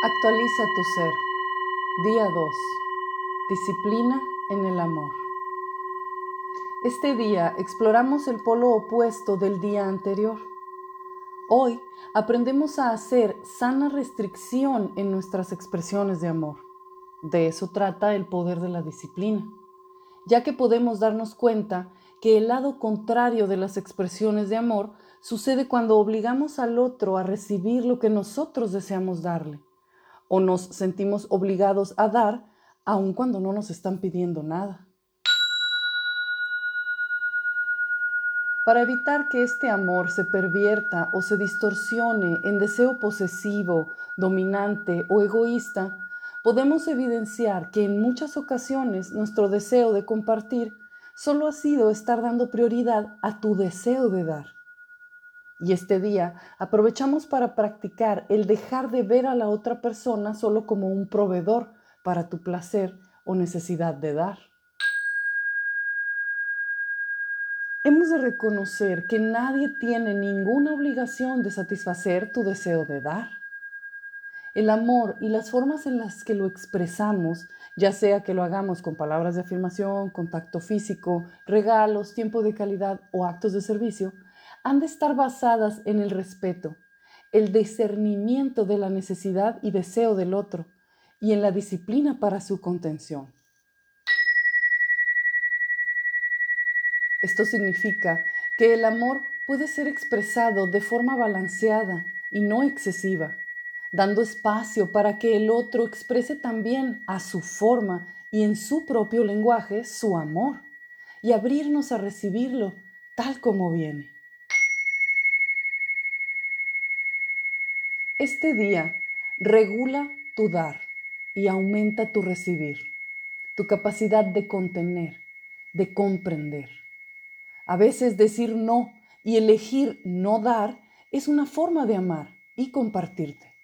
Actualiza tu ser. Día 2. Disciplina en el amor. Este día exploramos el polo opuesto del día anterior. Hoy aprendemos a hacer sana restricción en nuestras expresiones de amor. De eso trata el poder de la disciplina, ya que podemos darnos cuenta que el lado contrario de las expresiones de amor sucede cuando obligamos al otro a recibir lo que nosotros deseamos darle o nos sentimos obligados a dar aun cuando no nos están pidiendo nada. Para evitar que este amor se pervierta o se distorsione en deseo posesivo, dominante o egoísta, podemos evidenciar que en muchas ocasiones nuestro deseo de compartir solo ha sido estar dando prioridad a tu deseo de dar. Y este día aprovechamos para practicar el dejar de ver a la otra persona solo como un proveedor para tu placer o necesidad de dar. Hemos de reconocer que nadie tiene ninguna obligación de satisfacer tu deseo de dar. El amor y las formas en las que lo expresamos, ya sea que lo hagamos con palabras de afirmación, contacto físico, regalos, tiempo de calidad o actos de servicio, han de estar basadas en el respeto, el discernimiento de la necesidad y deseo del otro y en la disciplina para su contención. Esto significa que el amor puede ser expresado de forma balanceada y no excesiva, dando espacio para que el otro exprese también a su forma y en su propio lenguaje su amor y abrirnos a recibirlo tal como viene. Este día regula tu dar y aumenta tu recibir, tu capacidad de contener, de comprender. A veces decir no y elegir no dar es una forma de amar y compartirte.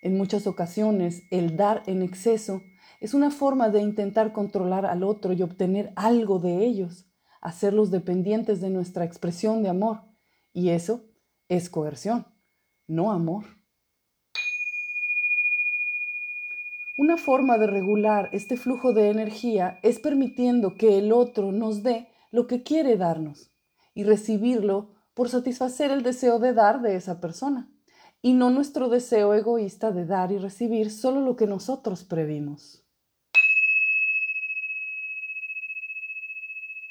En muchas ocasiones el dar en exceso es una forma de intentar controlar al otro y obtener algo de ellos, hacerlos dependientes de nuestra expresión de amor. Y eso es coerción no amor. Una forma de regular este flujo de energía es permitiendo que el otro nos dé lo que quiere darnos y recibirlo por satisfacer el deseo de dar de esa persona y no nuestro deseo egoísta de dar y recibir solo lo que nosotros previmos.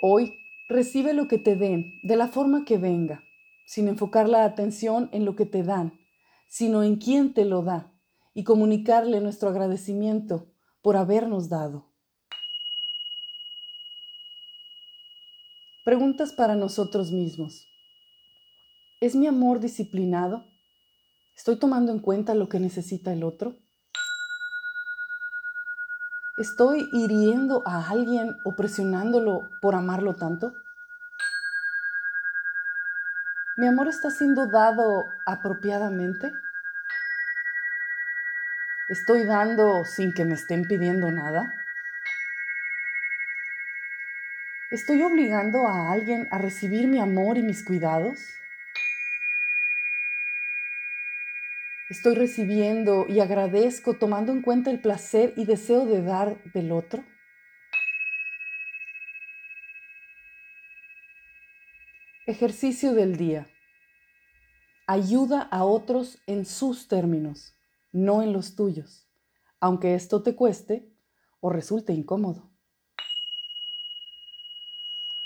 Hoy recibe lo que te den de la forma que venga sin enfocar la atención en lo que te dan, sino en quién te lo da, y comunicarle nuestro agradecimiento por habernos dado. Preguntas para nosotros mismos. ¿Es mi amor disciplinado? ¿Estoy tomando en cuenta lo que necesita el otro? ¿Estoy hiriendo a alguien o presionándolo por amarlo tanto? ¿Mi amor está siendo dado apropiadamente? ¿Estoy dando sin que me estén pidiendo nada? ¿Estoy obligando a alguien a recibir mi amor y mis cuidados? ¿Estoy recibiendo y agradezco tomando en cuenta el placer y deseo de dar del otro? Ejercicio del día. Ayuda a otros en sus términos, no en los tuyos, aunque esto te cueste o resulte incómodo.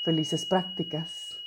Felices prácticas.